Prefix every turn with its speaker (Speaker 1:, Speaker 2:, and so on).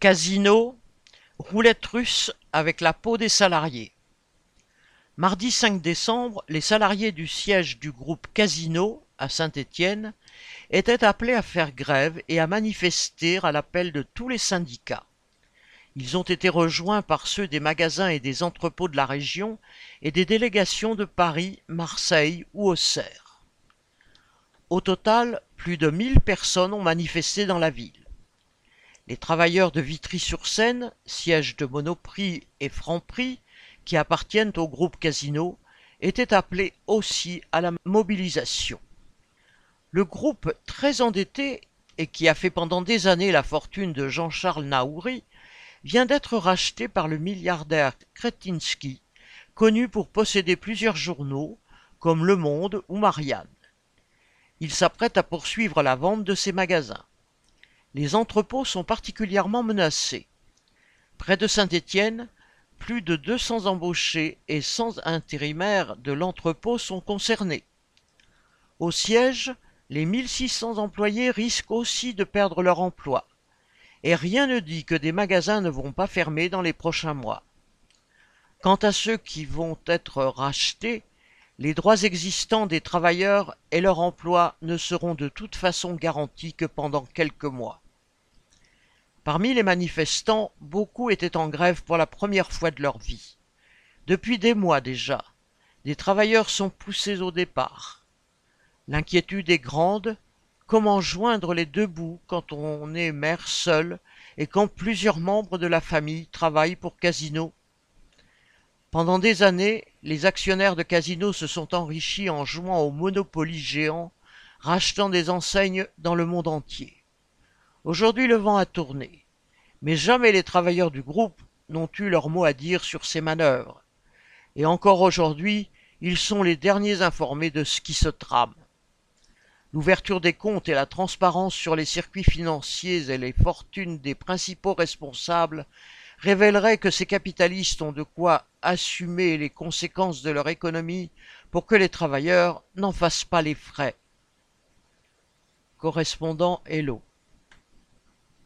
Speaker 1: Casino, roulette russe avec la peau des salariés. Mardi 5 décembre, les salariés du siège du groupe Casino à Saint-Étienne étaient appelés à faire grève et à manifester à l'appel de tous les syndicats. Ils ont été rejoints par ceux des magasins et des entrepôts de la région et des délégations de Paris, Marseille ou Auxerre. Au total, plus de 1000 personnes ont manifesté dans la ville. Les travailleurs de Vitry-sur-Seine, siège de Monoprix et Franprix, qui appartiennent au groupe Casino, étaient appelés aussi à la mobilisation. Le groupe très endetté et qui a fait pendant des années la fortune de Jean-Charles Naouri vient d'être racheté par le milliardaire Kretinsky, connu pour posséder plusieurs journaux comme Le Monde ou Marianne. Il s'apprête à poursuivre la vente de ses magasins les entrepôts sont particulièrement menacés. Près de Saint-Étienne, plus de 200 embauchés et 100 intérimaires de l'entrepôt sont concernés. Au siège, les 1600 employés risquent aussi de perdre leur emploi. Et rien ne dit que des magasins ne vont pas fermer dans les prochains mois. Quant à ceux qui vont être rachetés, les droits existants des travailleurs et leur emploi ne seront de toute façon garantis que pendant quelques mois. Parmi les manifestants, beaucoup étaient en grève pour la première fois de leur vie. Depuis des mois déjà, des travailleurs sont poussés au départ. L'inquiétude est grande. Comment joindre les deux bouts quand on est mère seule et quand plusieurs membres de la famille travaillent pour Casino? Pendant des années, les actionnaires de Casino se sont enrichis en jouant au Monopoly géant, rachetant des enseignes dans le monde entier. Aujourd'hui le vent a tourné, mais jamais les travailleurs du groupe n'ont eu leur mot à dire sur ces manœuvres. Et encore aujourd'hui, ils sont les derniers informés de ce qui se trame. L'ouverture des comptes et la transparence sur les circuits financiers et les fortunes des principaux responsables révélerait que ces capitalistes ont de quoi assumer les conséquences de leur économie pour que les travailleurs n'en fassent pas les frais. Correspondant Hello